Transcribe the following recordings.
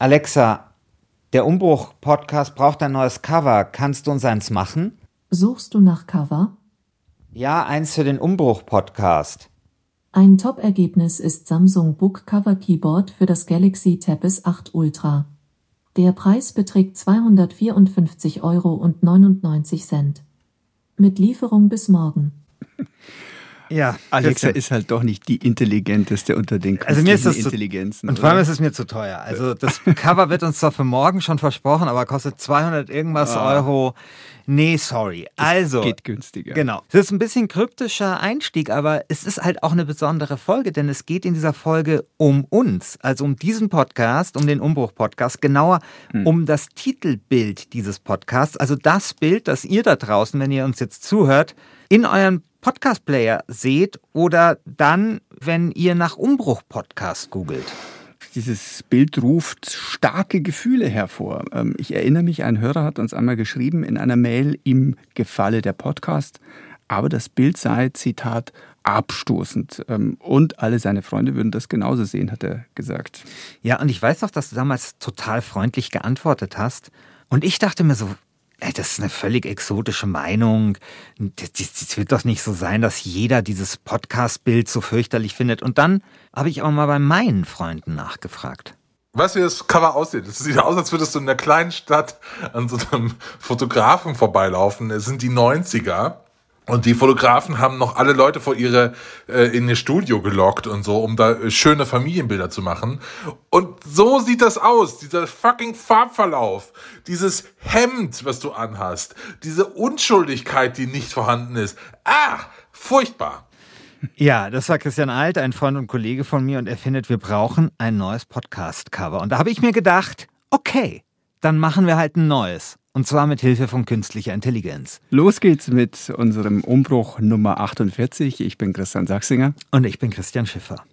Alexa, der Umbruch-Podcast braucht ein neues Cover. Kannst du uns eins machen? Suchst du nach Cover? Ja, eins für den Umbruch-Podcast. Ein Top-Ergebnis ist Samsung Book Cover Keyboard für das Galaxy Tab S8 Ultra. Der Preis beträgt 254,99 Euro. Mit Lieferung bis morgen. Ja, Alexa ist halt doch nicht die intelligenteste unter den also mir ist das Intelligenzen. Zu, und vor allem ist es mir zu teuer. Also das Cover wird uns zwar für morgen schon versprochen, aber kostet 200 irgendwas ah. Euro. Nee, sorry. Das also geht günstiger. Genau. Es ist ein bisschen kryptischer Einstieg, aber es ist halt auch eine besondere Folge, denn es geht in dieser Folge um uns, also um diesen Podcast, um den Umbruch Podcast, genauer hm. um das Titelbild dieses Podcasts, also das Bild, das ihr da draußen, wenn ihr uns jetzt zuhört, in euren Podcast-Player seht oder dann, wenn ihr nach Umbruch-Podcast googelt. Dieses Bild ruft starke Gefühle hervor. Ähm, ich erinnere mich, ein Hörer hat uns einmal geschrieben in einer Mail, ihm gefalle der Podcast, aber das Bild sei, Zitat, abstoßend. Ähm, und alle seine Freunde würden das genauso sehen, hat er gesagt. Ja, und ich weiß auch, dass du damals total freundlich geantwortet hast. Und ich dachte mir so, Ey, das ist eine völlig exotische Meinung. Es wird doch nicht so sein, dass jeder dieses Podcast-Bild so fürchterlich findet. Und dann habe ich auch mal bei meinen Freunden nachgefragt. Weißt du, wie das Cover aussieht? Es sieht aus, als würdest du in der kleinen Stadt an so einem Fotografen vorbeilaufen. Es sind die 90er. Und die Fotografen haben noch alle Leute vor ihre äh, in ihr Studio gelockt und so, um da äh, schöne Familienbilder zu machen. Und so sieht das aus, dieser fucking Farbverlauf, dieses Hemd, was du anhast, diese Unschuldigkeit, die nicht vorhanden ist. Ah, furchtbar. Ja, das war Christian Alt, ein Freund und Kollege von mir, und er findet, wir brauchen ein neues Podcast-Cover. Und da habe ich mir gedacht, okay, dann machen wir halt ein neues. Und zwar mit Hilfe von künstlicher Intelligenz. Los geht's mit unserem Umbruch Nummer 48. Ich bin Christian Sachsinger. Und ich bin Christian Schiffer.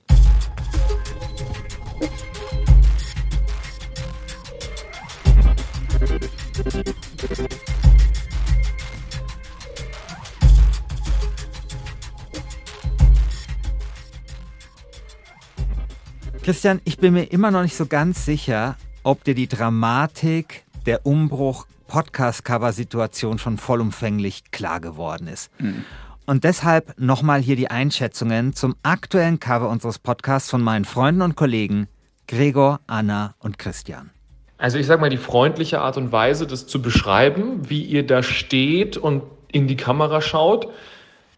Christian, ich bin mir immer noch nicht so ganz sicher, ob dir die Dramatik der Umbruch Podcast-Cover-Situation schon vollumfänglich klar geworden ist. Mhm. Und deshalb nochmal hier die Einschätzungen zum aktuellen Cover unseres Podcasts von meinen Freunden und Kollegen Gregor, Anna und Christian. Also ich sage mal, die freundliche Art und Weise, das zu beschreiben, wie ihr da steht und in die Kamera schaut,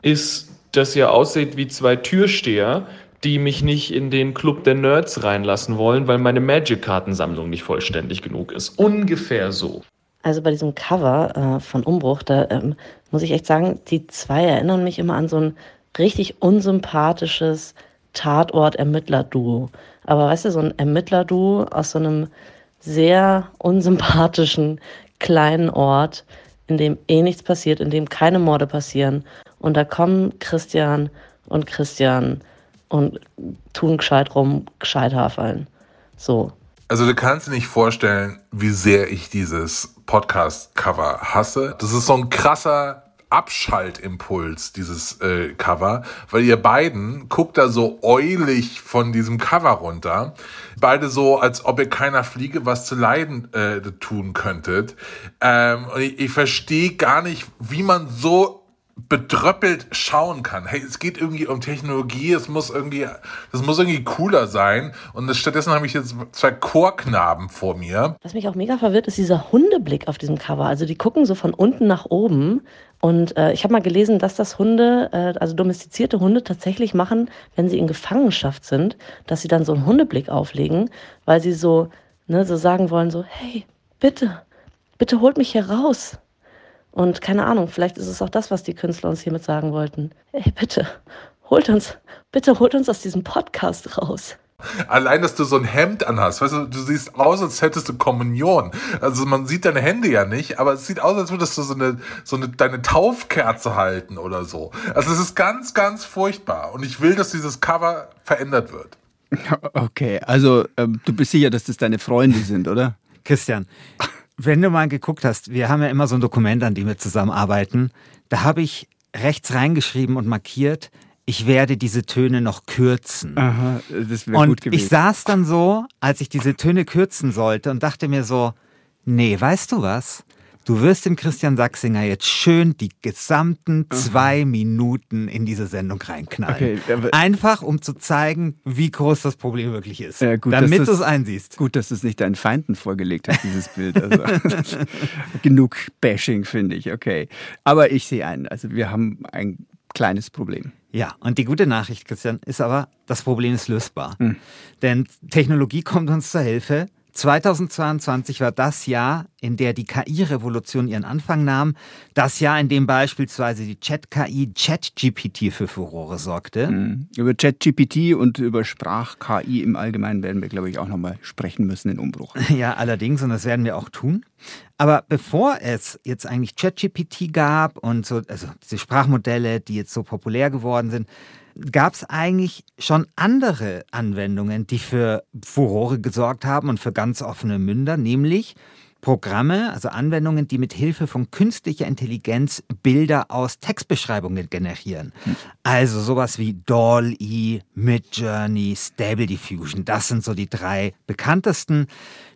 ist, dass ihr aussieht wie zwei Türsteher, die mich nicht in den Club der Nerds reinlassen wollen, weil meine Magic-Kartensammlung nicht vollständig genug ist. Ungefähr so. Also bei diesem Cover äh, von Umbruch, da ähm, muss ich echt sagen, die zwei erinnern mich immer an so ein richtig unsympathisches Tatort-Ermittler-Duo. Aber weißt du, so ein Ermittler-Duo aus so einem sehr unsympathischen kleinen Ort, in dem eh nichts passiert, in dem keine Morde passieren. Und da kommen Christian und Christian und tun gescheit rum, gescheit hafeln. So. Also du kannst dir nicht vorstellen, wie sehr ich dieses Podcast-Cover hasse. Das ist so ein krasser Abschaltimpuls, dieses äh, Cover, weil ihr beiden guckt da so eulig von diesem Cover runter. Beide so, als ob ihr keiner Fliege was zu leiden äh, tun könntet. Ähm, und ich, ich verstehe gar nicht, wie man so bedröppelt schauen kann. Hey, es geht irgendwie um Technologie, es muss irgendwie, das muss irgendwie cooler sein. Und stattdessen habe ich jetzt zwei Chorknaben vor mir. Was mich auch mega verwirrt, ist dieser Hundeblick auf diesem Cover. Also die gucken so von unten nach oben. Und äh, ich habe mal gelesen, dass das Hunde, äh, also domestizierte Hunde tatsächlich machen, wenn sie in Gefangenschaft sind, dass sie dann so einen Hundeblick auflegen, weil sie so, ne, so sagen wollen, so, hey, bitte, bitte holt mich hier raus. Und keine Ahnung, vielleicht ist es auch das, was die Künstler uns hiermit sagen wollten. Hey, bitte, holt uns, bitte holt uns aus diesem Podcast raus. Allein, dass du so ein Hemd anhast, weißt du, du siehst aus, als hättest du Kommunion. Also man sieht deine Hände ja nicht, aber es sieht aus, als würdest du so eine, so eine, deine Taufkerze halten oder so. Also es ist ganz, ganz furchtbar. Und ich will, dass dieses Cover verändert wird. Okay, also ähm, du bist sicher, dass das deine Freunde sind, oder? Christian, wenn du mal geguckt hast, wir haben ja immer so ein Dokument, an dem wir zusammenarbeiten. Da habe ich rechts reingeschrieben und markiert, ich werde diese Töne noch kürzen. Aha, das wäre gut gewesen. ich saß dann so, als ich diese Töne kürzen sollte und dachte mir so, nee, weißt du was? Du wirst dem Christian Sachsinger jetzt schön die gesamten zwei Minuten in diese Sendung reinknallen. Okay, Einfach, um zu zeigen, wie groß das Problem wirklich ist. Ja, gut, damit du es einsiehst. Gut, dass du es nicht deinen Feinden vorgelegt hast, dieses Bild. Also, genug Bashing, finde ich, okay. Aber ich sehe ein, also wir haben ein kleines Problem. Ja, und die gute Nachricht, Christian, ist aber, das Problem ist lösbar. Hm. Denn Technologie kommt uns zur Hilfe. 2022 war das Jahr, in der die KI-Revolution ihren Anfang nahm. Das Jahr, in dem beispielsweise die Chat-KI ChatGPT für Furore sorgte. Mhm. Über ChatGPT und über Sprach-KI im Allgemeinen werden wir, glaube ich, auch nochmal sprechen müssen in Umbruch. Ja, allerdings, und das werden wir auch tun. Aber bevor es jetzt eigentlich ChatGPT gab und so, also diese Sprachmodelle, die jetzt so populär geworden sind, gab es eigentlich schon andere Anwendungen, die für Furore gesorgt haben und für ganz offene Münder, nämlich Programme, also Anwendungen, die mit Hilfe von künstlicher Intelligenz Bilder aus Textbeschreibungen generieren. Also sowas wie DALL-E, Midjourney, Stable Diffusion, das sind so die drei bekanntesten.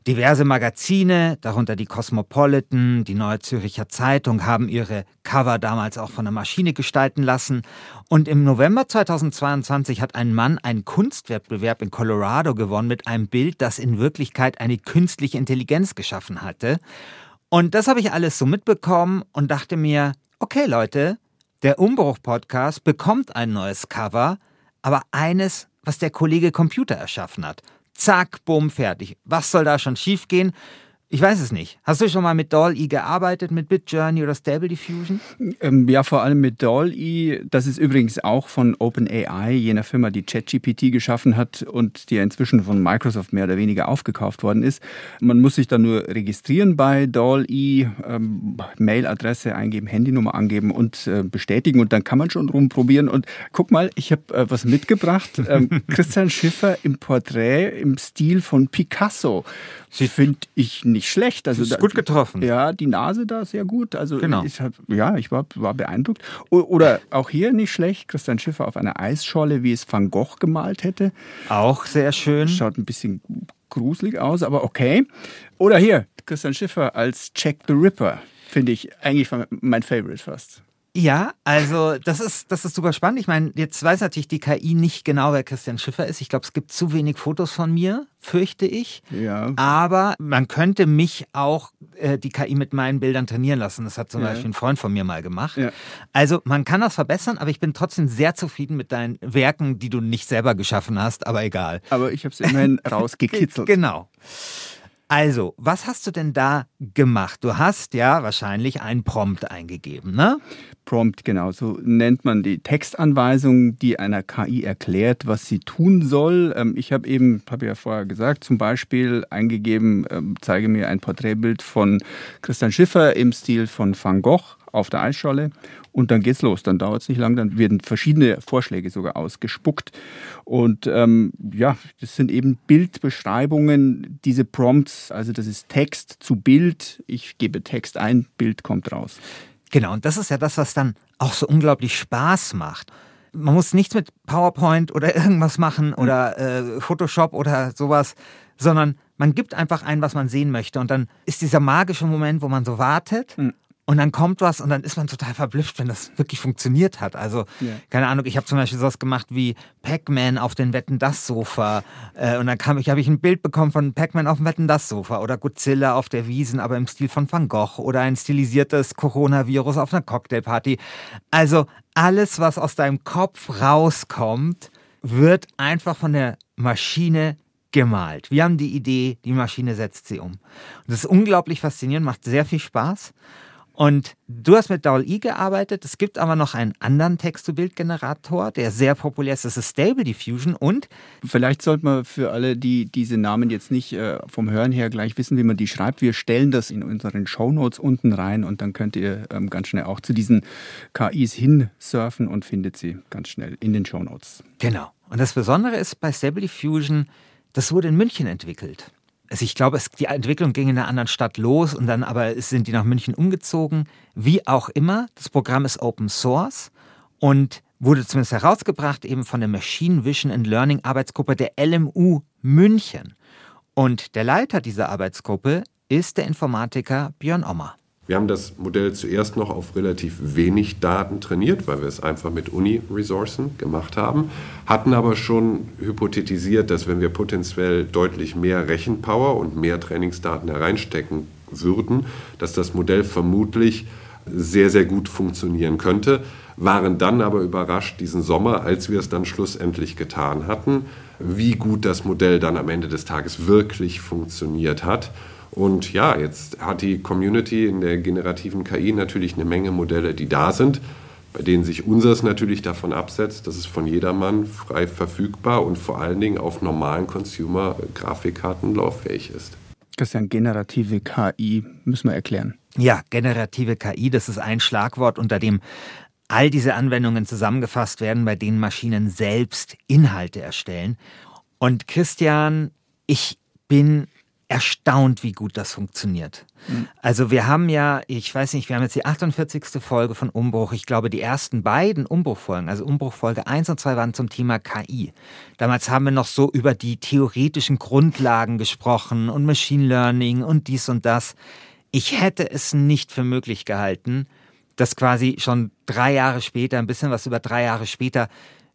Diverse Magazine, darunter die Cosmopolitan, die Neue Züricher Zeitung, haben ihre Cover damals auch von der Maschine gestalten lassen. Und im November 2022 hat ein Mann einen Kunstwettbewerb in Colorado gewonnen mit einem Bild, das in Wirklichkeit eine künstliche Intelligenz geschaffen hatte. Und das habe ich alles so mitbekommen und dachte mir, okay Leute, der Umbruch-Podcast bekommt ein neues Cover, aber eines, was der Kollege Computer erschaffen hat. Zack, bumm, fertig. Was soll da schon schiefgehen? Ich weiß es nicht. Hast du schon mal mit DALL-E gearbeitet, mit Midjourney oder Stable Diffusion? Ähm, ja, vor allem mit DALL-E. Das ist übrigens auch von OpenAI, jener Firma, die ChatGPT geschaffen hat und die ja inzwischen von Microsoft mehr oder weniger aufgekauft worden ist. Man muss sich dann nur registrieren bei DALL-E, ähm, Mailadresse eingeben, Handynummer angeben und äh, bestätigen und dann kann man schon rumprobieren. Und guck mal, ich habe äh, was mitgebracht. Ähm, Christian Schiffer im Porträt im Stil von Picasso. Finde ich nicht schlecht. Also Ist da- gut getroffen. Ja, die Nase da sehr gut. Also Genau. ich hab, ja, ich war, war beeindruckt. Oder auch hier nicht schlecht, Christian Schiffer auf einer Eisscholle, wie es Van Gogh gemalt hätte. Auch sehr schön. Schaut ein bisschen gruselig aus, aber okay. Oder hier, Christian Schiffer als Jack the Ripper. Finde ich eigentlich mein Favorite fast. Ja, also das ist, das ist super spannend. Ich meine, jetzt weiß natürlich die KI nicht genau, wer Christian Schiffer ist. Ich glaube, es gibt zu wenig Fotos von mir, fürchte ich. Ja. Aber man könnte mich auch äh, die KI mit meinen Bildern trainieren lassen. Das hat zum Ja. Beispiel ein Freund von mir mal gemacht. Ja. Also man kann das verbessern, aber ich bin trotzdem sehr zufrieden mit deinen Werken, die du nicht selber geschaffen hast, aber egal. Aber ich habe es immerhin rausgekitzelt. Genau. Also, was hast du denn da gemacht? Du hast ja wahrscheinlich einen Prompt eingegeben, ne? Prompt, genau. So nennt man die Textanweisung, die einer KI erklärt, was sie tun soll. Ähm, Ich habe eben, habe ja vorher gesagt, zum Beispiel eingegeben, ähm, zeige mir ein Porträtbild von Christian Schiffer im Stil von Van Gogh auf der Eisscholle. Und dann geht's los. Dann dauert es nicht lang, dann werden verschiedene Vorschläge sogar ausgespuckt. Und ähm, ja, das sind eben Bildbeschreibungen, diese Prompts, also das ist Text zu Bild. Ich gebe Text ein, Bild kommt raus. Genau, und das ist ja das, was dann auch so unglaublich Spaß macht. Man muss nichts mit PowerPoint oder irgendwas machen oder äh, Photoshop oder sowas, sondern man gibt einfach ein, was man sehen möchte. Und dann ist dieser magische Moment, wo man so wartet. Und dann kommt was und dann ist man total verblüfft, wenn das wirklich funktioniert hat. Also, Ja. keine Ahnung, ich habe zum Beispiel sowas gemacht wie Pac-Man auf den Wetten das Sofa. Äh, und dann kam ich, habe ich ein Bild bekommen von Pac-Man auf dem Wetten das Sofa oder Godzilla auf der Wiesen, aber im Stil von Van Gogh oder ein stilisiertes Coronavirus auf einer Cocktailparty. Also alles, was aus deinem Kopf rauskommt, wird einfach von der Maschine gemalt. Wir haben die Idee, die Maschine setzt sie um. Und das ist unglaublich faszinierend, macht sehr viel Spaß. Und du hast mit DALL-E gearbeitet. Es gibt aber noch einen anderen Text-to-Bild-Generator, der sehr populär ist. Das ist Stable Diffusion und Vielleicht sollte man für alle, die diese Namen jetzt nicht äh, vom Hören her gleich wissen, wie man die schreibt, wir stellen das in unseren Shownotes unten rein und dann könnt ihr ähm, ganz schnell auch zu diesen KIs hinsurfen und findet sie ganz schnell in den Shownotes. Genau. Und das Besondere ist bei Stable Diffusion, das wurde in München entwickelt. Also ich glaube, es, die Entwicklung ging in einer anderen Stadt los und dann aber sind die nach München umgezogen. Wie auch immer, das Programm ist Open Source und wurde zumindest herausgebracht eben von der Machine Vision and Learning Arbeitsgruppe der LMU München. Und der Leiter dieser Arbeitsgruppe ist der Informatiker Björn Ommer. Wir haben das Modell zuerst noch auf relativ wenig Daten trainiert, weil wir es einfach mit Uni-Ressourcen gemacht haben, hatten aber schon hypothetisiert, dass wenn wir potenziell deutlich mehr Rechenpower und mehr Trainingsdaten hereinstecken würden, dass das Modell vermutlich sehr, sehr gut funktionieren könnte, waren dann aber überrascht diesen Sommer, als wir es dann schlussendlich getan hatten, wie gut das Modell dann am Ende des Tages wirklich funktioniert hat und ja, jetzt hat die Community in der generativen KI natürlich eine Menge Modelle, die da sind, bei denen sich unseres natürlich davon absetzt, dass es von jedermann frei verfügbar und vor allen Dingen auf normalen Consumer-Grafikkarten lauffähig ist. Christian, generative KI müssen wir erklären. Ja, generative KI, das ist ein Schlagwort, unter dem all diese Anwendungen zusammengefasst werden, bei denen Maschinen selbst Inhalte erstellen. Und Christian, ich bin erstaunt, wie gut das funktioniert. Mhm. Also wir haben ja, ich weiß nicht, wir haben jetzt die 48. Folge von Umbruch. Ich glaube, die ersten beiden Umbruchfolgen, also Umbruchfolge 1 und 2 waren zum Thema KI. Damals haben wir noch so über die theoretischen Grundlagen gesprochen und Machine Learning und dies und das. Ich hätte es nicht für möglich gehalten, dass quasi schon drei Jahre später, ein bisschen was über drei Jahre später,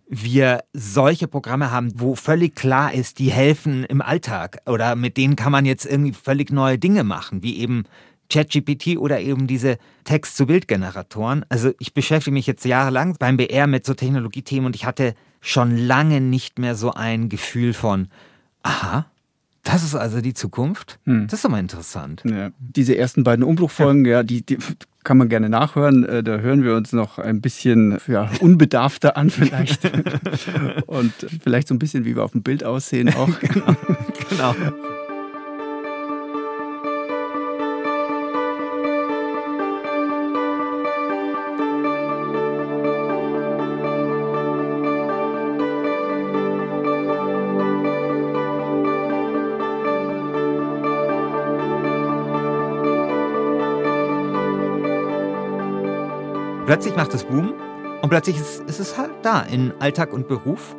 wir solche Programme haben, wo völlig klar ist, die helfen im Alltag oder mit denen kann man jetzt irgendwie völlig neue Dinge machen, wie eben ChatGPT oder eben diese Text-zu-Bild-Generatoren. Also ich beschäftige mich jetzt jahrelang beim BR mit so Technologiethemen und ich hatte schon lange nicht mehr so ein Gefühl von, aha, das ist also die Zukunft. Hm. Das ist doch mal interessant. Ja. Diese ersten beiden Umbruchfolgen, ja, ja die, die, kann man gerne nachhören. Äh, da hören wir uns noch ein bisschen ja, unbedarfter an vielleicht. Und vielleicht so ein bisschen, wie wir auf dem Bild aussehen auch. genau. Plötzlich macht es Boom und plötzlich ist, ist es halt da in Alltag und Beruf.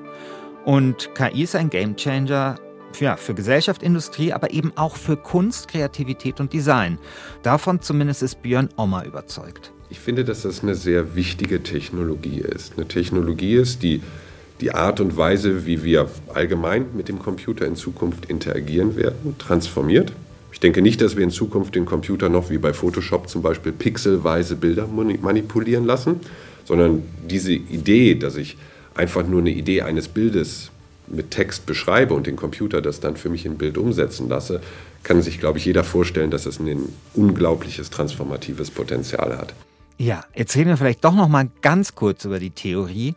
Und KI ist ein Gamechanger ja, für Gesellschaft, Industrie, aber eben auch für Kunst, Kreativität und Design. Davon zumindest ist Björn Ommer überzeugt. Ich finde, dass das eine sehr wichtige Technologie ist. Eine Technologie ist, die die Art und Weise, wie wir allgemein mit dem Computer in Zukunft interagieren werden, transformiert. Ich denke nicht, dass wir in Zukunft den Computer noch wie bei Photoshop zum Beispiel pixelweise Bilder manipulieren lassen, sondern diese Idee, dass ich einfach nur eine Idee eines Bildes mit Text beschreibe und den Computer das dann für mich in Bild umsetzen lasse, kann sich, glaube ich, jeder vorstellen, dass es ein unglaubliches transformatives Potenzial hat. Ja, jetzt reden wir vielleicht doch noch mal ganz kurz über die Theorie.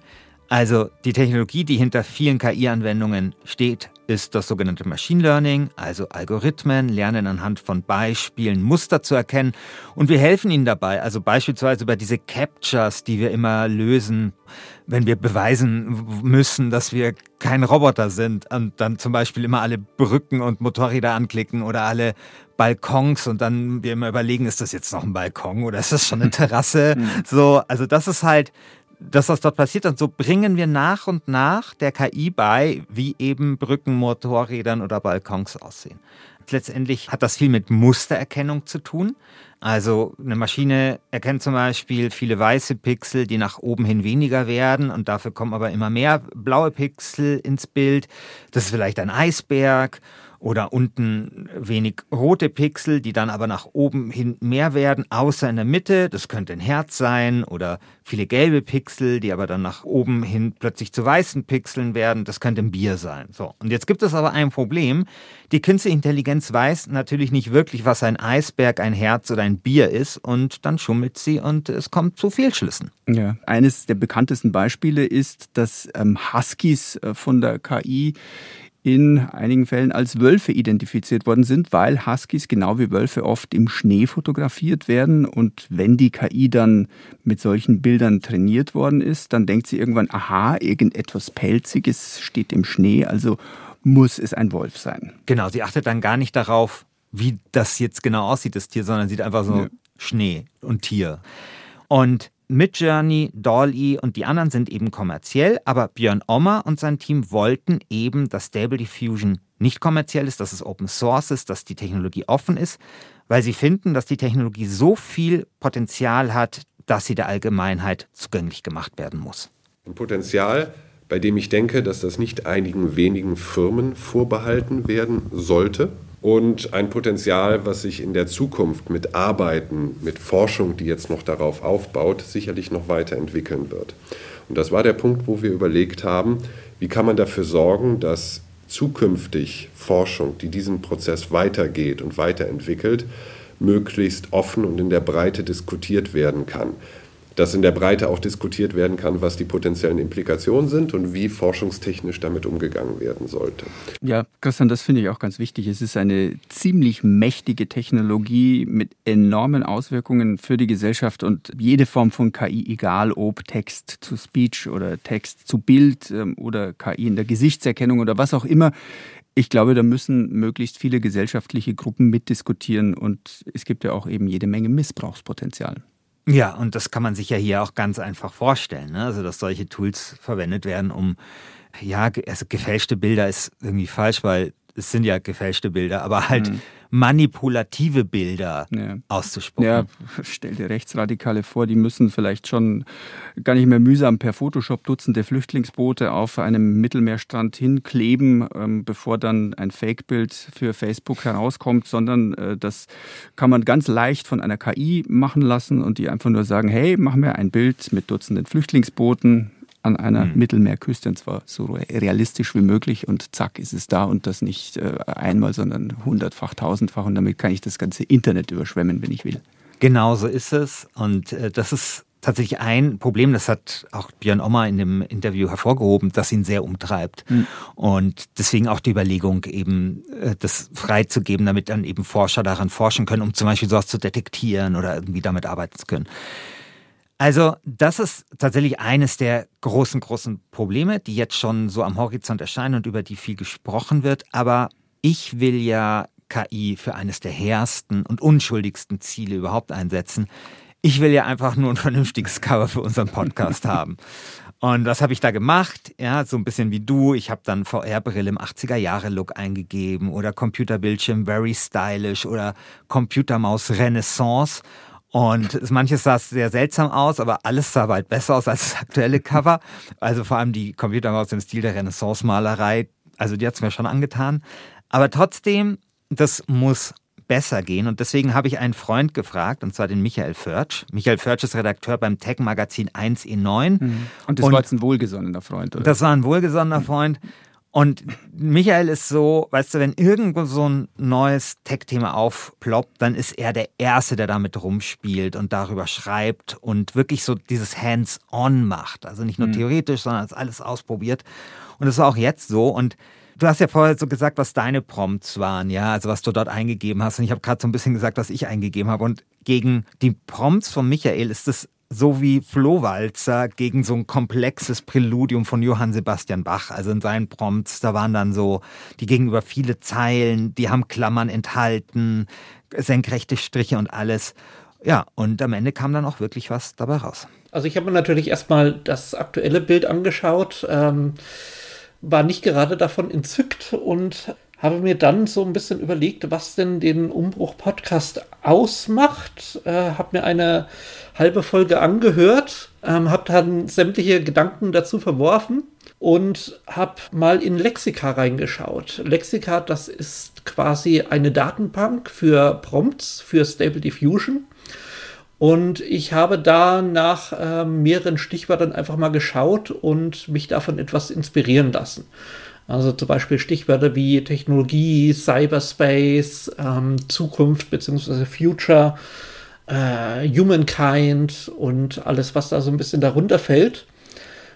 Also die Technologie, die hinter vielen KI-Anwendungen steht, ist das sogenannte Machine Learning, also Algorithmen lernen anhand von Beispielen Muster zu erkennen und wir helfen ihnen dabei, also beispielsweise bei diese Captures, die wir immer lösen, wenn wir beweisen müssen, dass wir kein Roboter sind und dann zum Beispiel immer alle Brücken und Motorräder anklicken oder alle Balkons und dann wir immer überlegen, ist das jetzt noch ein Balkon oder ist das schon eine Terrasse? Mhm. so, also das ist halt das, was dort passiert. Und so bringen wir nach und nach der KI bei, wie eben Brücken, Motorrädern oder Balkons aussehen. Letztendlich hat das viel mit Mustererkennung zu tun. Also eine Maschine erkennt zum Beispiel viele weiße Pixel, die nach oben hin weniger werden und dafür kommen aber immer mehr blaue Pixel ins Bild. Das ist vielleicht ein Eisberg oder unten wenig rote Pixel, die dann aber nach oben hin mehr werden, außer in der Mitte. Das könnte ein Herz sein oder viele gelbe Pixel, die aber dann nach oben hin plötzlich zu weißen Pixeln werden. Das könnte ein Bier sein. So. Und jetzt gibt es aber ein Problem. Die künstliche Intelligenz weiß natürlich nicht wirklich, was ein Eisberg, ein Herz oder ein Bier ist und dann schummelt sie und es kommt zu Fehlschlüssen. Ja, eines der bekanntesten Beispiele ist, dass ähm, Huskies äh, von der KI in einigen Fällen als Wölfe identifiziert worden sind, weil Huskies genau wie Wölfe oft im Schnee fotografiert werden. Und wenn die KI dann mit solchen Bildern trainiert worden ist, dann denkt sie irgendwann, aha, irgendetwas Pelziges steht im Schnee, also muss es ein Wolf sein. Genau, sie achtet dann gar nicht darauf, wie das jetzt genau aussieht, das Tier, sondern sieht einfach so ja. Schnee und Tier. Und Midjourney, Dolly und die anderen sind eben kommerziell, aber Björn Ommer und sein Team wollten eben, dass Stable Diffusion nicht kommerziell ist, dass es Open Source ist, dass die Technologie offen ist, weil sie finden, dass die Technologie so viel Potenzial hat, dass sie der Allgemeinheit zugänglich gemacht werden muss. Ein Potenzial, bei dem ich denke, dass das nicht einigen wenigen Firmen vorbehalten werden sollte. Und ein Potenzial, was sich in der Zukunft mit Arbeiten, mit Forschung, die jetzt noch darauf aufbaut, sicherlich noch weiterentwickeln wird. Und das war der Punkt, wo wir überlegt haben, wie kann man dafür sorgen, dass zukünftig Forschung, die diesen Prozess weitergeht und weiterentwickelt, möglichst offen und in der Breite diskutiert werden kann dass in der Breite auch diskutiert werden kann, was die potenziellen Implikationen sind und wie forschungstechnisch damit umgegangen werden sollte. Ja, Christian, das finde ich auch ganz wichtig. Es ist eine ziemlich mächtige Technologie mit enormen Auswirkungen für die Gesellschaft und jede Form von KI, egal ob Text zu Speech oder Text zu Bild ähm, oder KI in der Gesichtserkennung oder was auch immer, ich glaube, da müssen möglichst viele gesellschaftliche Gruppen mitdiskutieren und es gibt ja auch eben jede Menge Missbrauchspotenzial. Ja, und das kann man sich ja hier auch ganz einfach vorstellen. Ne? Also, dass solche Tools verwendet werden, um, ja, also gefälschte Bilder ist irgendwie falsch, weil es sind ja gefälschte Bilder, aber halt mhm. manipulative Bilder ja. auszuspucken. Ja, stell dir Rechtsradikale vor, die müssen vielleicht schon gar nicht mehr mühsam per Photoshop Dutzende Flüchtlingsboote auf einem Mittelmeerstrand hinkleben, ähm, bevor dann ein Fake-Bild für Facebook herauskommt, sondern äh, das kann man ganz leicht von einer KI machen lassen und die einfach nur sagen, hey, mach mir ein Bild mit Dutzenden Flüchtlingsbooten, an einer mhm. Mittelmeerküste und zwar so realistisch wie möglich und zack ist es da und das nicht äh, einmal, sondern hundertfach, tausendfach und damit kann ich das ganze Internet überschwemmen, wenn ich will. Genau so ist es und äh, das ist tatsächlich ein Problem, das hat auch Björn Ommer in dem Interview hervorgehoben, das ihn sehr umtreibt. Mhm. Und deswegen auch die Überlegung, eben äh, das freizugeben, damit dann eben Forscher daran forschen können, um zum Beispiel sowas zu detektieren oder irgendwie damit arbeiten zu können. Also das ist tatsächlich eines der großen, großen Probleme, die jetzt schon so am Horizont erscheinen und über die viel gesprochen wird. Aber ich will ja KI für eines der hehrsten und unschuldigsten Ziele überhaupt einsetzen. Ich will ja einfach nur ein vernünftiges Cover für unseren Podcast haben. Und was habe ich da gemacht? Ja, so ein bisschen wie du. Ich habe dann VR-Brille im 80er-Jahre-Look eingegeben oder Computerbildschirm very stylish oder Computermaus Renaissance und manches sah sehr seltsam aus, aber alles sah weit besser aus als das aktuelle Cover. Also vor allem die Computermaus im Stil der Renaissance-Malerei. Also die hat es mir schon angetan. Aber trotzdem, das muss besser gehen. Und deswegen habe ich einen Freund gefragt, und zwar den Michael Förtsch. Michael Förtsch ist Redakteur beim Tech-Magazin 1E9. Mhm. Und das und war jetzt ein wohlgesonnener Freund, oder? Das war ein wohlgesonnener Freund. Und Michael ist so, weißt du, wenn irgendwo so ein neues Tech-Thema aufploppt, dann ist er der Erste, der damit rumspielt und darüber schreibt und wirklich so dieses Hands-on macht. Also nicht nur mhm. theoretisch, sondern es alles ausprobiert. Und das war auch jetzt so. Und du hast ja vorher so gesagt, was deine Prompts waren, ja, also was du dort eingegeben hast. Und ich habe gerade so ein bisschen gesagt, was ich eingegeben habe. Und gegen die Prompts von Michael ist es so wie Flohwalzer gegen so ein komplexes Präludium von Johann Sebastian Bach. Also in seinen Prompts, da waren dann so, die gegenüber viele Zeilen, die haben Klammern enthalten, senkrechte Striche und alles. Ja, und am Ende kam dann auch wirklich was dabei raus. Also ich habe mir natürlich erstmal das aktuelle Bild angeschaut, ähm, war nicht gerade davon entzückt und habe mir dann so ein bisschen überlegt, was denn den Umbruch-Podcast ausmacht. Äh, habe mir eine halbe Folge angehört, ähm, habe dann sämtliche Gedanken dazu verworfen und habe mal in Lexika reingeschaut. Lexika, das ist quasi eine Datenbank für Prompts für Stable Diffusion. Und ich habe da nach äh, mehreren Stichwörtern einfach mal geschaut und mich davon etwas inspirieren lassen. Also zum Beispiel Stichwörter wie Technologie, Cyberspace, ähm, Zukunft bzw. Future, äh, Humankind und alles, was da so ein bisschen darunter fällt.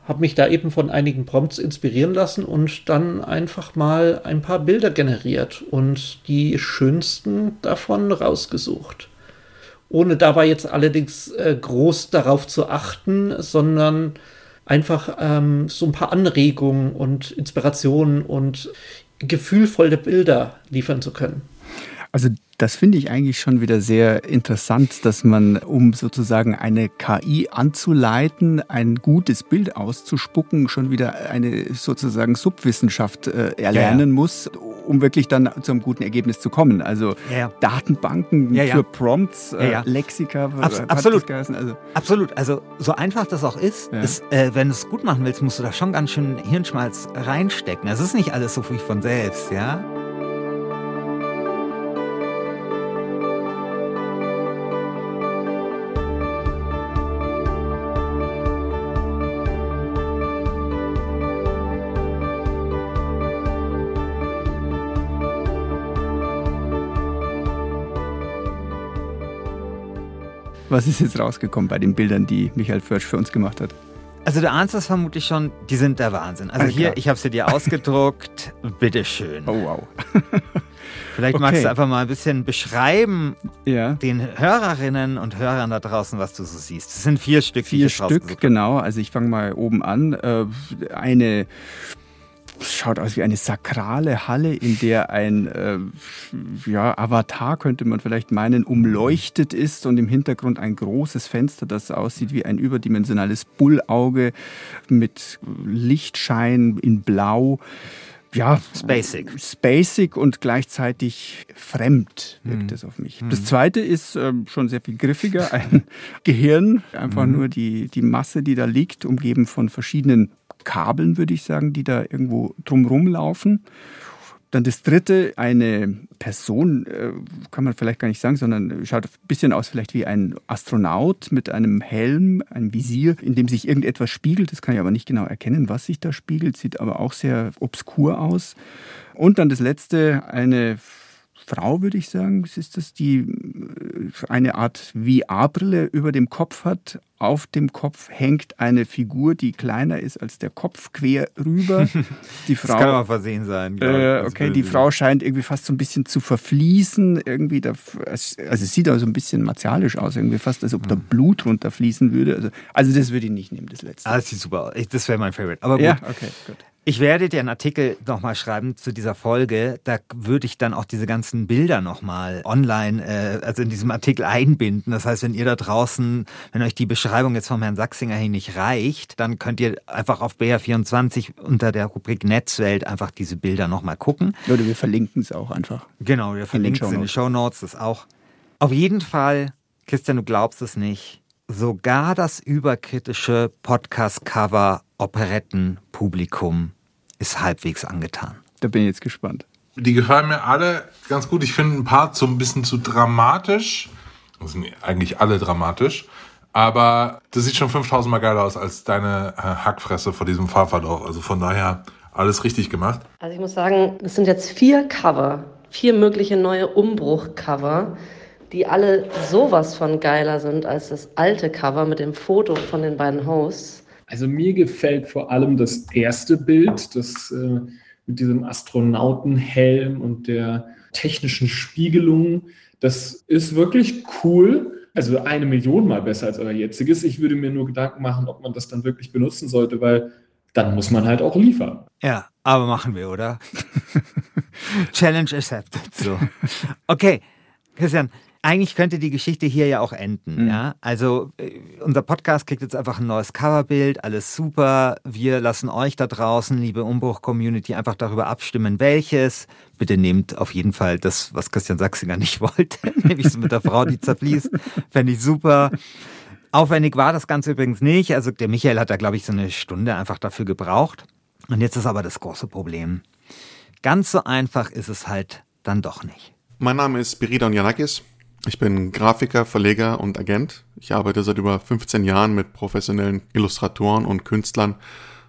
Habe mich da eben von einigen Prompts inspirieren lassen und dann einfach mal ein paar Bilder generiert und die schönsten davon rausgesucht. Ohne dabei jetzt allerdings äh, groß darauf zu achten, sondern einfach ähm, so ein paar Anregungen und Inspirationen und gefühlvolle Bilder liefern zu können. Also Das finde ich eigentlich schon wieder sehr interessant, dass man, um sozusagen eine KI anzuleiten, ein gutes Bild auszuspucken, schon wieder eine sozusagen Subwissenschaft äh, erlernen ja, ja. muss, um wirklich dann zu einem guten Ergebnis zu kommen. Also ja, Datenbanken für Prompts, äh, Lexika, Abs absolut. Also absolut. Also so einfach das auch ist, ist äh, wenn du es gut machen willst, musst du da schon ganz schön Hirnschmalz reinstecken. Es ist nicht alles so wie von selbst, ja. Was ist jetzt rausgekommen bei den Bildern, die Michael Försch für uns gemacht hat? Also du ahnst das vermutlich schon, die sind der Wahnsinn. Also Alter. hier, ich habe sie dir ausgedruckt. Bitteschön. Oh wow. Vielleicht okay. magst du einfach mal ein bisschen beschreiben ja. den Hörerinnen und Hörern da draußen, was du so siehst. Das sind vier Stück. Vier Stück, genau. Also ich fange mal oben an. Äh, eine schaut aus wie eine sakrale Halle, in der ein äh, ja, Avatar, könnte man vielleicht meinen, umleuchtet ist und im Hintergrund ein großes Fenster, das aussieht wie ein überdimensionales Bullauge mit Lichtschein in Blau. Ja, spacig. Spacig und gleichzeitig fremd wirkt hm. es auf mich. Hm. Das zweite ist äh, schon sehr viel griffiger. Ein Gehirn, einfach hm. nur die, die Masse, die da liegt, umgeben von verschiedenen Kabeln, würde ich sagen, die da irgendwo drumherum laufen. Dann das dritte, eine Person, äh, kann man vielleicht gar nicht sagen, sondern schaut ein bisschen aus vielleicht wie ein Astronaut mit einem Helm, einem Visier, in dem sich irgendetwas spiegelt. Das kann ich aber nicht genau erkennen, was sich da spiegelt, sieht aber auch sehr obskur aus. Und dann das letzte, eine Frau, würde ich sagen, ist das, die äh, eine Art VR-Brille über dem Kopf hat. Auf dem Kopf hängt eine Figur, die kleiner ist als der Kopf, quer rüber. Die Frau, das kann aber versehen sein. Äh, okay, die Frau scheint irgendwie fast so ein bisschen zu verfließen. Irgendwie da, also es sieht auch so ein bisschen martialisch aus, irgendwie fast, als ob da hm. Blut runterfließen würde. Also, also das würde ich nicht nehmen, das letzte. Ah, das sieht super aus. Das wäre mein Favorite. Aber gut. Ja, okay, gut. Ich werde dir einen Artikel nochmal schreiben zu dieser Folge. Da würde ich dann auch diese ganzen Bilder nochmal online, äh, also in diesem Artikel einbinden. Das heißt, wenn ihr da draußen, wenn euch die Beschreibung jetzt vom Herrn Sachsinger hier nicht reicht, dann könnt ihr einfach auf BR24 unter der Rubrik Netzwelt einfach diese Bilder nochmal gucken. Oder wir verlinken es auch einfach. Genau, wir verlinken es in den Show Notes, das auch. Auf jeden Fall, Christian, du glaubst es nicht, sogar das überkritische Podcast-Cover Operettenpublikum ist halbwegs angetan. Da bin ich jetzt gespannt. Die gefallen mir alle ganz gut. Ich finde ein paar so ein bisschen zu dramatisch. Das sind eigentlich alle dramatisch. Aber das sieht schon 5000 Mal geiler aus als deine äh, Hackfresse vor diesem Fahrverlauf. Also von daher alles richtig gemacht. Also ich muss sagen, es sind jetzt vier Cover, vier mögliche neue Umbruch-Cover, die alle sowas von geiler sind als das alte Cover mit dem Foto von den beiden Hosts. Also mir gefällt vor allem das erste Bild, das äh, mit diesem Astronautenhelm und der technischen Spiegelung. Das ist wirklich cool. Also eine Million mal besser als euer jetziges. Ich würde mir nur Gedanken machen, ob man das dann wirklich benutzen sollte, weil dann muss man halt auch liefern. Ja, aber machen wir, oder? Challenge accepted. So. Okay, Christian, eigentlich könnte die Geschichte hier ja auch enden. Mhm. Ja? Also äh, unser Podcast kriegt jetzt einfach ein neues Coverbild, alles super. Wir lassen euch da draußen, liebe Umbruch-Community, einfach darüber abstimmen, welches. Bitte nehmt auf jeden Fall das, was Christian Sachsinger nicht wollte, nämlich so mit der Frau, die zerfließt. Fände ich super. Aufwendig war das Ganze übrigens nicht. Also der Michael hat da, glaube ich, so eine Stunde einfach dafür gebraucht. Und jetzt ist aber das große Problem. Ganz so einfach ist es halt dann doch nicht. Mein Name ist Spiridon Janakis. Ich bin Grafiker, Verleger und Agent. Ich arbeite seit über 15 Jahren mit professionellen Illustratoren und Künstlern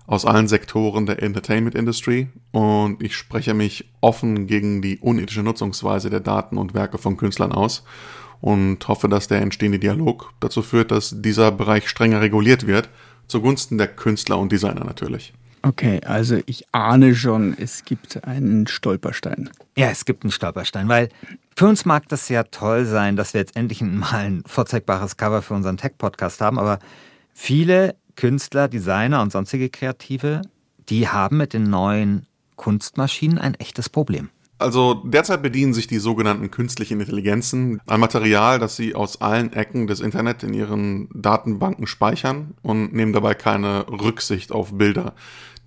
aus allen Sektoren der Entertainment Industry und ich spreche mich offen gegen die unethische Nutzungsweise der Daten und Werke von Künstlern aus und hoffe, dass der entstehende Dialog dazu führt, dass dieser Bereich strenger reguliert wird, zugunsten der Künstler und Designer natürlich. Okay, also ich ahne schon, es gibt einen Stolperstein. Ja, es gibt einen Stolperstein, weil für uns mag das ja toll sein, dass wir jetzt endlich mal ein vorzeigbares Cover für unseren Tech-Podcast haben, aber viele Künstler, Designer und sonstige Kreative, die haben mit den neuen Kunstmaschinen ein echtes Problem. Also derzeit bedienen sich die sogenannten künstlichen Intelligenzen ein Material, das sie aus allen Ecken des Internet in ihren Datenbanken speichern und nehmen dabei keine Rücksicht auf Bilder,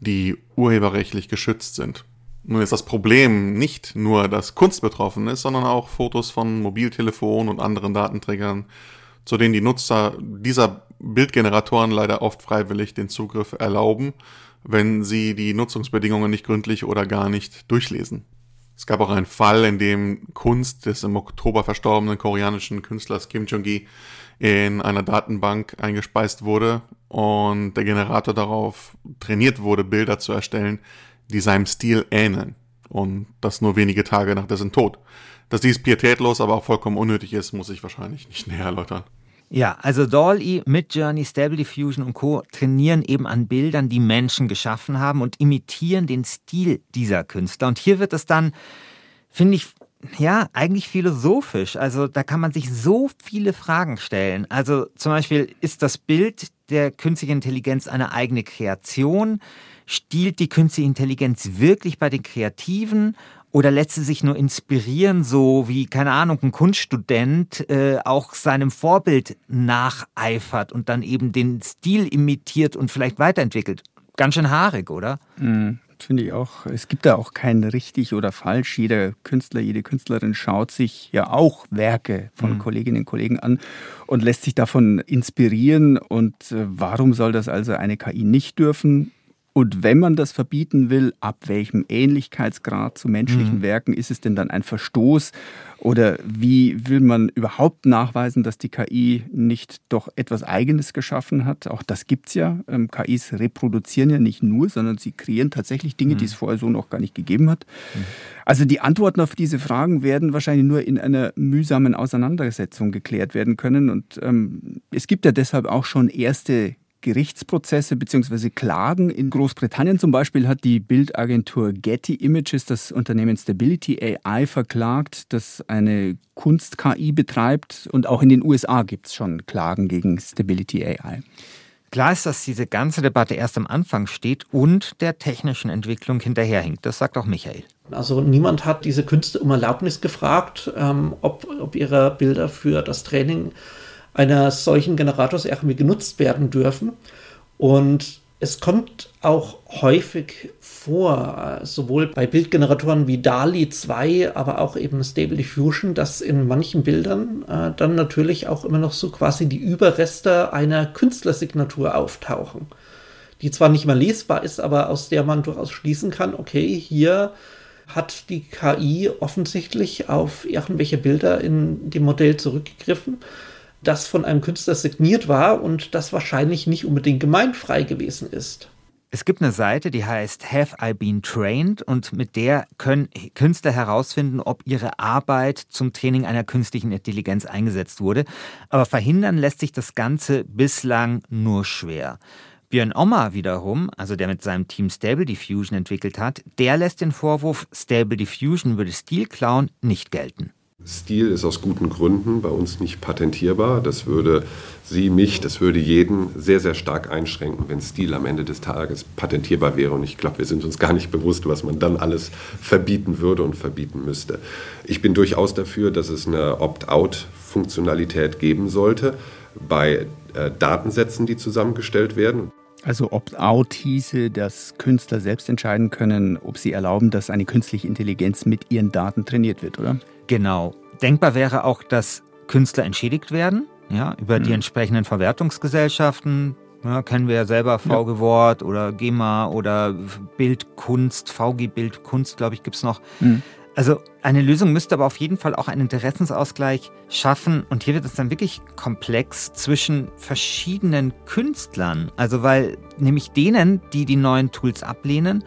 die urheberrechtlich geschützt sind. Nun ist das Problem nicht nur, dass Kunst betroffen ist, sondern auch Fotos von Mobiltelefonen und anderen Datenträgern, zu denen die Nutzer dieser Bildgeneratoren leider oft freiwillig den Zugriff erlauben, wenn sie die Nutzungsbedingungen nicht gründlich oder gar nicht durchlesen. Es gab auch einen Fall, in dem Kunst des im Oktober verstorbenen koreanischen Künstlers Kim Jong-gi in einer Datenbank eingespeist wurde und der Generator darauf trainiert wurde, Bilder zu erstellen, die seinem Stil ähneln. Und das nur wenige Tage nach dessen Tod. Dass dies pietätlos, aber auch vollkommen unnötig ist, muss ich wahrscheinlich nicht näher erläutern. Ja, also Dolly, Midjourney, Stable Diffusion und Co. trainieren eben an Bildern, die Menschen geschaffen haben und imitieren den Stil dieser Künstler. Und hier wird es dann, finde ich, ja, eigentlich philosophisch. Also da kann man sich so viele Fragen stellen. Also zum Beispiel, ist das Bild der künstlichen Intelligenz eine eigene Kreation? Stiehlt die künstliche Intelligenz wirklich bei den Kreativen oder lässt sie sich nur inspirieren, so wie, keine Ahnung, ein Kunststudent äh, auch seinem Vorbild nacheifert und dann eben den Stil imitiert und vielleicht weiterentwickelt? Ganz schön haarig, oder? Mhm finde ich auch. Es gibt da auch kein richtig oder falsch. Jeder Künstler, jede Künstlerin schaut sich ja auch Werke von mhm. Kolleginnen und Kollegen an und lässt sich davon inspirieren. Und äh, warum soll das also eine KI nicht dürfen? Und wenn man das verbieten will, ab welchem Ähnlichkeitsgrad zu menschlichen mhm. Werken ist es denn dann ein Verstoß? Oder wie will man überhaupt nachweisen, dass die KI nicht doch etwas Eigenes geschaffen hat? Auch das gibt es ja. Ähm, KIs reproduzieren ja nicht nur, sondern sie kreieren tatsächlich Dinge, mhm. die es vorher so noch gar nicht gegeben hat. Mhm. Also die Antworten auf diese Fragen werden wahrscheinlich nur in einer mühsamen Auseinandersetzung geklärt werden können. Und ähm, es gibt ja deshalb auch schon erste Gerichtsprozesse bzw. Klagen. In Großbritannien zum Beispiel hat die Bildagentur Getty Images das Unternehmen Stability AI verklagt, das eine Kunst-KI betreibt. Und auch in den USA gibt es schon Klagen gegen Stability AI. Klar ist, dass diese ganze Debatte erst am Anfang steht und der technischen Entwicklung hinterherhinkt. Das sagt auch Michael. Also niemand hat diese Künste um Erlaubnis gefragt, ähm, ob, ob ihre Bilder für das Training eines solchen Generators irgendwie genutzt werden dürfen. Und es kommt auch häufig vor, sowohl bei Bildgeneratoren wie DALI 2, aber auch eben Stable Diffusion, dass in manchen Bildern äh, dann natürlich auch immer noch so quasi die Überreste einer Künstlersignatur auftauchen, die zwar nicht mehr lesbar ist, aber aus der man durchaus schließen kann, okay, hier hat die KI offensichtlich auf irgendwelche Bilder in dem Modell zurückgegriffen das von einem Künstler signiert war und das wahrscheinlich nicht unbedingt gemeinfrei gewesen ist. Es gibt eine Seite, die heißt Have I Been Trained und mit der können Künstler herausfinden, ob ihre Arbeit zum Training einer künstlichen Intelligenz eingesetzt wurde. Aber verhindern lässt sich das Ganze bislang nur schwer. Björn Ommer wiederum, also der mit seinem Team Stable Diffusion entwickelt hat, der lässt den Vorwurf, Stable Diffusion würde Stil klauen, nicht gelten. Stil ist aus guten Gründen bei uns nicht patentierbar. Das würde Sie, mich, das würde jeden sehr, sehr stark einschränken, wenn Stil am Ende des Tages patentierbar wäre. Und ich glaube, wir sind uns gar nicht bewusst, was man dann alles verbieten würde und verbieten müsste. Ich bin durchaus dafür, dass es eine Opt-out-Funktionalität geben sollte bei äh, Datensätzen, die zusammengestellt werden. Also Opt-out hieße, dass Künstler selbst entscheiden können, ob sie erlauben, dass eine künstliche Intelligenz mit ihren Daten trainiert wird, oder? Genau. Denkbar wäre auch, dass Künstler entschädigt werden, ja, über mhm. die entsprechenden Verwertungsgesellschaften. Ja, kennen wir ja selber VG Wort oder GEMA oder Bildkunst, VG Bildkunst, glaube ich, gibt es noch. Mhm. Also eine Lösung müsste aber auf jeden Fall auch einen Interessensausgleich schaffen. Und hier wird es dann wirklich komplex zwischen verschiedenen Künstlern. Also weil nämlich denen, die die neuen Tools ablehnen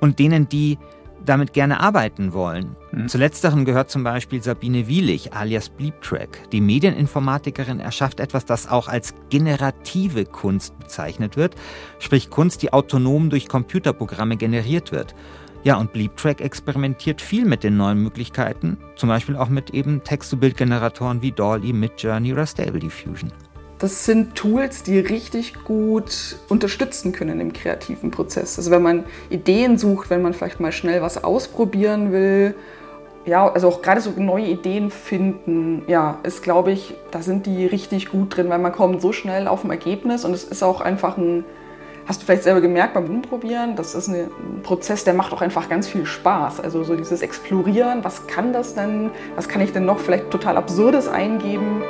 und denen, die damit gerne arbeiten wollen. Mhm. Zu letzteren gehört zum Beispiel Sabine Wielich alias Bleeptrack. Die Medieninformatikerin erschafft etwas, das auch als generative Kunst bezeichnet wird, sprich Kunst, die autonom durch Computerprogramme generiert wird. Ja, und Bleeptrack experimentiert viel mit den neuen Möglichkeiten, zum Beispiel auch mit eben Text-to-Bild-Generatoren wie DALL-E, Midjourney oder Stable Diffusion. Das sind Tools, die richtig gut unterstützen können im kreativen Prozess. Also wenn man Ideen sucht, wenn man vielleicht mal schnell was ausprobieren will, ja, also auch gerade so neue Ideen finden, ja, ist glaube ich, da sind die richtig gut drin, weil man kommt so schnell auf ein Ergebnis und es ist auch einfach ein, hast du vielleicht selber gemerkt beim Umprobieren, das ist ein Prozess, der macht auch einfach ganz viel Spaß. Also so dieses Explorieren, was kann das denn, was kann ich denn noch vielleicht total Absurdes eingeben.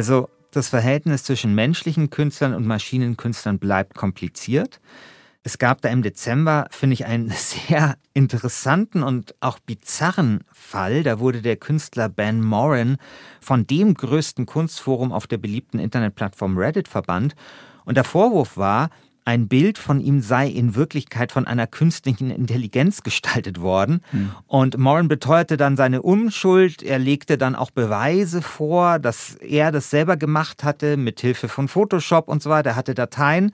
Also das Verhältnis zwischen menschlichen Künstlern und Maschinenkünstlern bleibt kompliziert. Es gab da im Dezember, finde ich, einen sehr interessanten und auch bizarren Fall. Da wurde der Künstler Ben Moran von dem größten Kunstforum auf der beliebten Internetplattform Reddit verbannt. Und der Vorwurf war, ein Bild von ihm sei in Wirklichkeit von einer künstlichen Intelligenz gestaltet worden. Hm. Und Moran beteuerte dann seine Unschuld. Er legte dann auch Beweise vor, dass er das selber gemacht hatte, mit Hilfe von Photoshop und so weiter. Er hatte Dateien.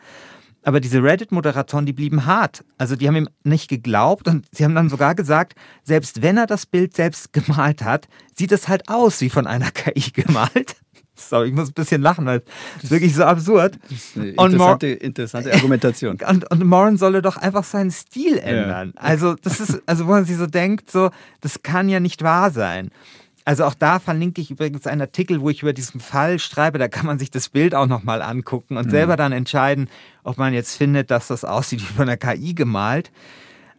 Aber diese Reddit-Moderatoren, die blieben hart. Also die haben ihm nicht geglaubt und sie haben dann sogar gesagt, selbst wenn er das Bild selbst gemalt hat, sieht es halt aus wie von einer KI gemalt. Sorry, ich muss ein bisschen lachen, weil es ist wirklich so absurd. Das ist eine interessante, interessante Argumentation. Und, und Moran solle doch einfach seinen Stil ändern. Ja. Also, das ist, also wo man sich so denkt, so, das kann ja nicht wahr sein. Also auch da verlinke ich übrigens einen Artikel, wo ich über diesen Fall schreibe. Da kann man sich das Bild auch nochmal angucken und mhm. selber dann entscheiden, ob man jetzt findet, dass das aussieht wie von einer KI gemalt.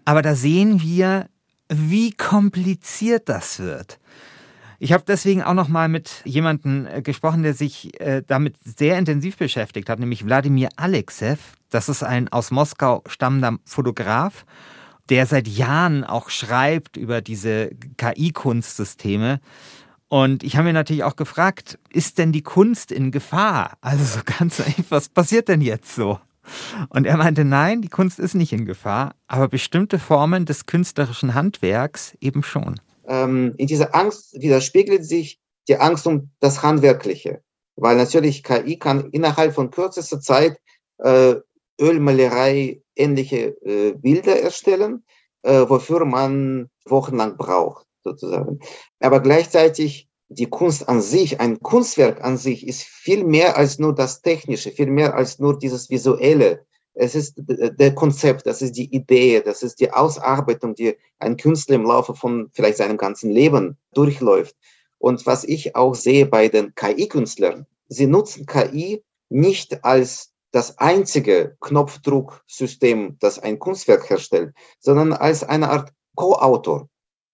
Aber da sehen wir, wie kompliziert das wird. Ich habe deswegen auch noch mal mit jemandem äh, gesprochen, der sich äh, damit sehr intensiv beschäftigt hat, nämlich Wladimir Alexev. Das ist ein aus Moskau stammender Fotograf, der seit Jahren auch schreibt über diese KI-Kunstsysteme. Und ich habe mir natürlich auch gefragt, ist denn die Kunst in Gefahr? Also so ganz einfach, was passiert denn jetzt so? Und er meinte, nein, die Kunst ist nicht in Gefahr, aber bestimmte Formen des künstlerischen Handwerks eben schon ähm, in dieser Angst widerspiegelt sich die Angst um das Handwerkliche. Weil natürlich KI kann innerhalb von kürzester Zeit äh, Ölmalerei ähnliche äh, Bilder erstellen, äh, wofür man wochenlang braucht, sozusagen. Aber gleichzeitig die Kunst an sich, ein Kunstwerk an sich ist viel mehr als nur das Technische, viel mehr als nur dieses Visuelle, es ist der Konzept, das ist die Idee, das ist die Ausarbeitung, die ein Künstler im Laufe von vielleicht seinem ganzen Leben durchläuft. Und was ich auch sehe bei den KI-Künstlern, sie nutzen KI nicht als das einzige Knopfdrucksystem, das ein Kunstwerk herstellt, sondern als eine Art Co-Autor.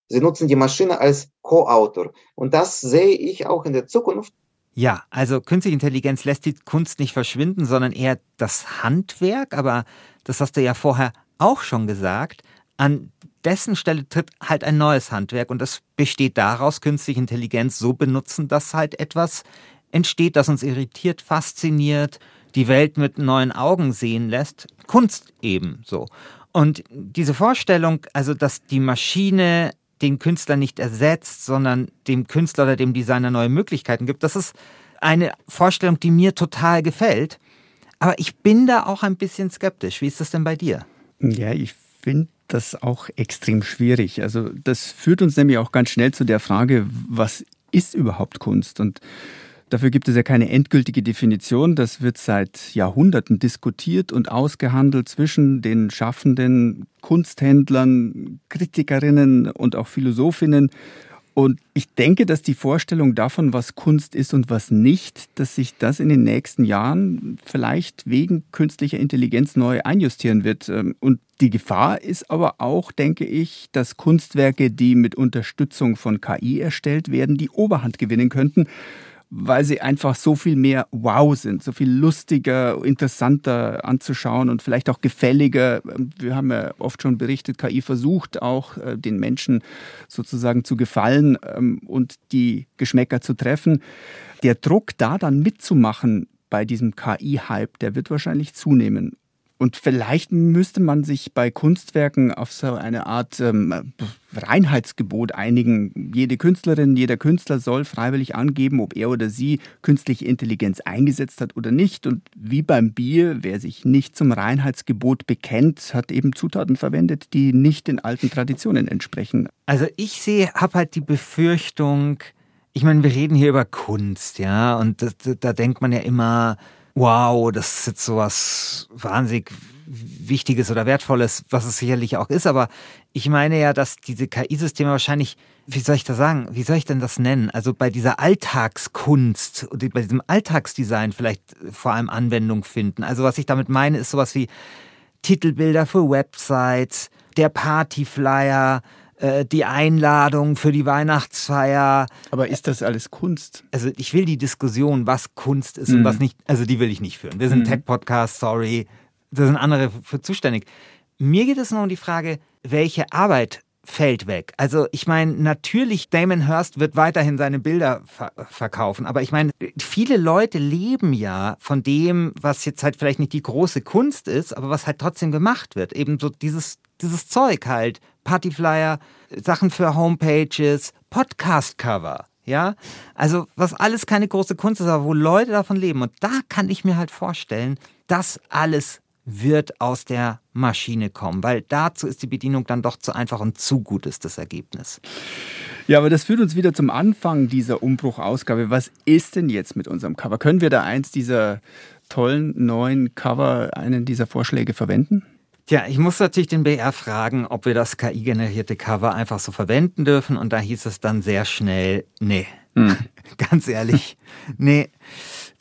Sie nutzen die Maschine als Co-Autor. Und das sehe ich auch in der Zukunft ja, also künstliche Intelligenz lässt die Kunst nicht verschwinden, sondern eher das Handwerk, aber das hast du ja vorher auch schon gesagt. An dessen Stelle tritt halt ein neues Handwerk und das besteht daraus, künstliche Intelligenz so benutzen, dass halt etwas entsteht, das uns irritiert, fasziniert, die Welt mit neuen Augen sehen lässt. Kunst eben so. Und diese Vorstellung, also dass die Maschine den Künstler nicht ersetzt, sondern dem Künstler oder dem Designer neue Möglichkeiten gibt. Das ist eine Vorstellung, die mir total gefällt. Aber ich bin da auch ein bisschen skeptisch. Wie ist das denn bei dir? Ja, ich finde das auch extrem schwierig. Also das führt uns nämlich auch ganz schnell zu der Frage, was ist überhaupt Kunst? Und Dafür gibt es ja keine endgültige Definition. Das wird seit Jahrhunderten diskutiert und ausgehandelt zwischen den schaffenden Kunsthändlern, Kritikerinnen und auch Philosophinnen. Und ich denke, dass die Vorstellung davon, was Kunst ist und was nicht, dass sich das in den nächsten Jahren vielleicht wegen künstlicher Intelligenz neu einjustieren wird. Und die Gefahr ist aber auch, denke ich, dass Kunstwerke, die mit Unterstützung von KI erstellt werden, die Oberhand gewinnen könnten weil sie einfach so viel mehr wow sind, so viel lustiger, interessanter anzuschauen und vielleicht auch gefälliger. Wir haben ja oft schon berichtet, KI versucht auch äh, den Menschen sozusagen zu gefallen ähm, und die Geschmäcker zu treffen. Der Druck, da dann mitzumachen bei diesem KI-Hype, der wird wahrscheinlich zunehmen. Und vielleicht müsste man sich bei Kunstwerken auf so eine Art ähm, Reinheitsgebot einigen. Jede Künstlerin, jeder Künstler soll freiwillig angeben, ob er oder sie künstliche Intelligenz eingesetzt hat oder nicht. Und wie beim Bier, wer sich nicht zum Reinheitsgebot bekennt, hat eben Zutaten verwendet, die nicht den alten Traditionen entsprechen. Also ich sehe, habe halt die Befürchtung, ich meine, wir reden hier über Kunst, ja, und da, da denkt man ja immer, wow, das ist jetzt sowas wahnsinnig Wichtiges oder Wertvolles, was es sicherlich auch ist. Aber ich meine ja, dass diese KI-Systeme wahrscheinlich, wie soll ich das sagen, wie soll ich denn das nennen? Also bei dieser Alltagskunst oder bei diesem Alltagsdesign vielleicht vor allem Anwendung finden. Also was ich damit meine, ist sowas wie Titelbilder für Websites, der Partyflyer, äh, die Einladung für die Weihnachtsfeier. Aber ist das alles Kunst? Also ich will die Diskussion, was Kunst ist mhm. und was nicht, also die will ich nicht führen. Wir sind mhm. Tech-Podcast, sorry, da sind andere für zuständig. Mir geht es nur um die Frage, welche Arbeit fällt weg. Also ich meine, natürlich, Damon Hirst wird weiterhin seine Bilder ver verkaufen, aber ich meine, viele Leute leben ja von dem, was jetzt halt vielleicht nicht die große Kunst ist, aber was halt trotzdem gemacht wird. Eben so dieses, dieses Zeug halt, Partyflyer, Sachen für Homepages, Podcast-Cover. Ja, also was alles keine große Kunst ist, aber wo Leute davon leben. Und da kann ich mir halt vorstellen, das alles wird aus der Maschine kommen, weil dazu ist die Bedienung dann doch zu einfach und zu gut ist das Ergebnis. Ja, aber das führt uns wieder zum Anfang dieser Umbruchausgabe. Was ist denn jetzt mit unserem Cover? Können wir da eins dieser tollen neuen Cover, einen dieser Vorschläge verwenden? Tja, ich muss natürlich den BR fragen, ob wir das KI-generierte Cover einfach so verwenden dürfen. Und da hieß es dann sehr schnell, nee. Hm. Ganz ehrlich, nee.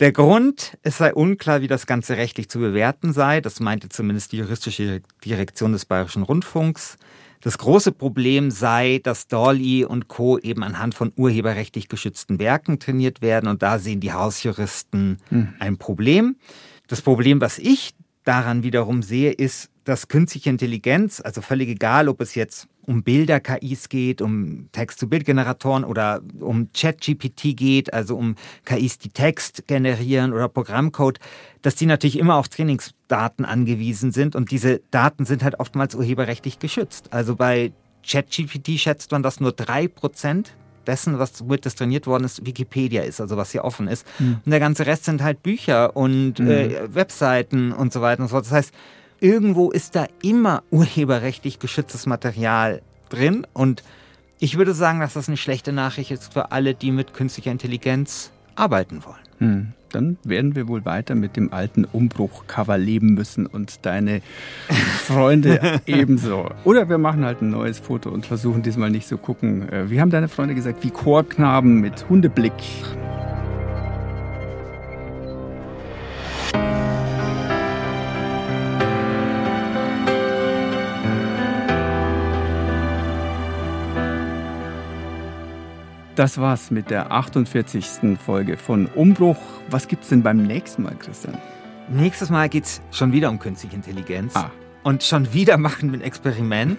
Der Grund, es sei unklar, wie das Ganze rechtlich zu bewerten sei. Das meinte zumindest die juristische Direktion des Bayerischen Rundfunks. Das große Problem sei, dass Dolly und Co. eben anhand von urheberrechtlich geschützten Werken trainiert werden. Und da sehen die Hausjuristen hm. ein Problem. Das Problem, was ich daran wiederum sehe, ist, dass künstliche Intelligenz, also völlig egal, ob es jetzt um Bilder-KIs geht, um Text-zu-Bild-Generatoren oder um Chat-GPT geht, also um KIs, die Text generieren oder Programmcode, dass die natürlich immer auf Trainingsdaten angewiesen sind und diese Daten sind halt oftmals urheberrechtlich geschützt. Also bei ChatGPT schätzt man, dass nur drei Prozent dessen, was mit das trainiert worden ist, Wikipedia ist, also was hier offen ist. Mhm. Und der ganze Rest sind halt Bücher und mhm. äh, Webseiten und so weiter und so fort. Das heißt, irgendwo ist da immer urheberrechtlich geschütztes Material drin und ich würde sagen, dass das eine schlechte Nachricht ist für alle, die mit künstlicher Intelligenz arbeiten wollen. Hm, dann werden wir wohl weiter mit dem alten Umbruch-Cover leben müssen und deine Freunde ebenso. Oder wir machen halt ein neues Foto und versuchen diesmal nicht so gucken. Äh, wie haben deine Freunde gesagt? Wie Chorknaben mit Hundeblick. Das war's mit der 48. Folge von Umbruch. Was gibt's denn beim nächsten Mal, Christian? Nächstes Mal geht's schon wieder um künstliche Intelligenz. Ah. Und schon wieder machen wir ein Experiment.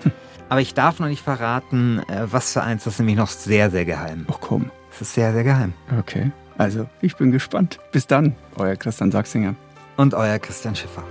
Aber ich darf noch nicht verraten, äh, was für eins. Das ist nämlich noch sehr, sehr geheim. Ach komm. Das ist sehr, sehr geheim. Okay. Also, ich bin gespannt. Bis dann, euer Christian Sachsinger. Und euer Christian Schiffer.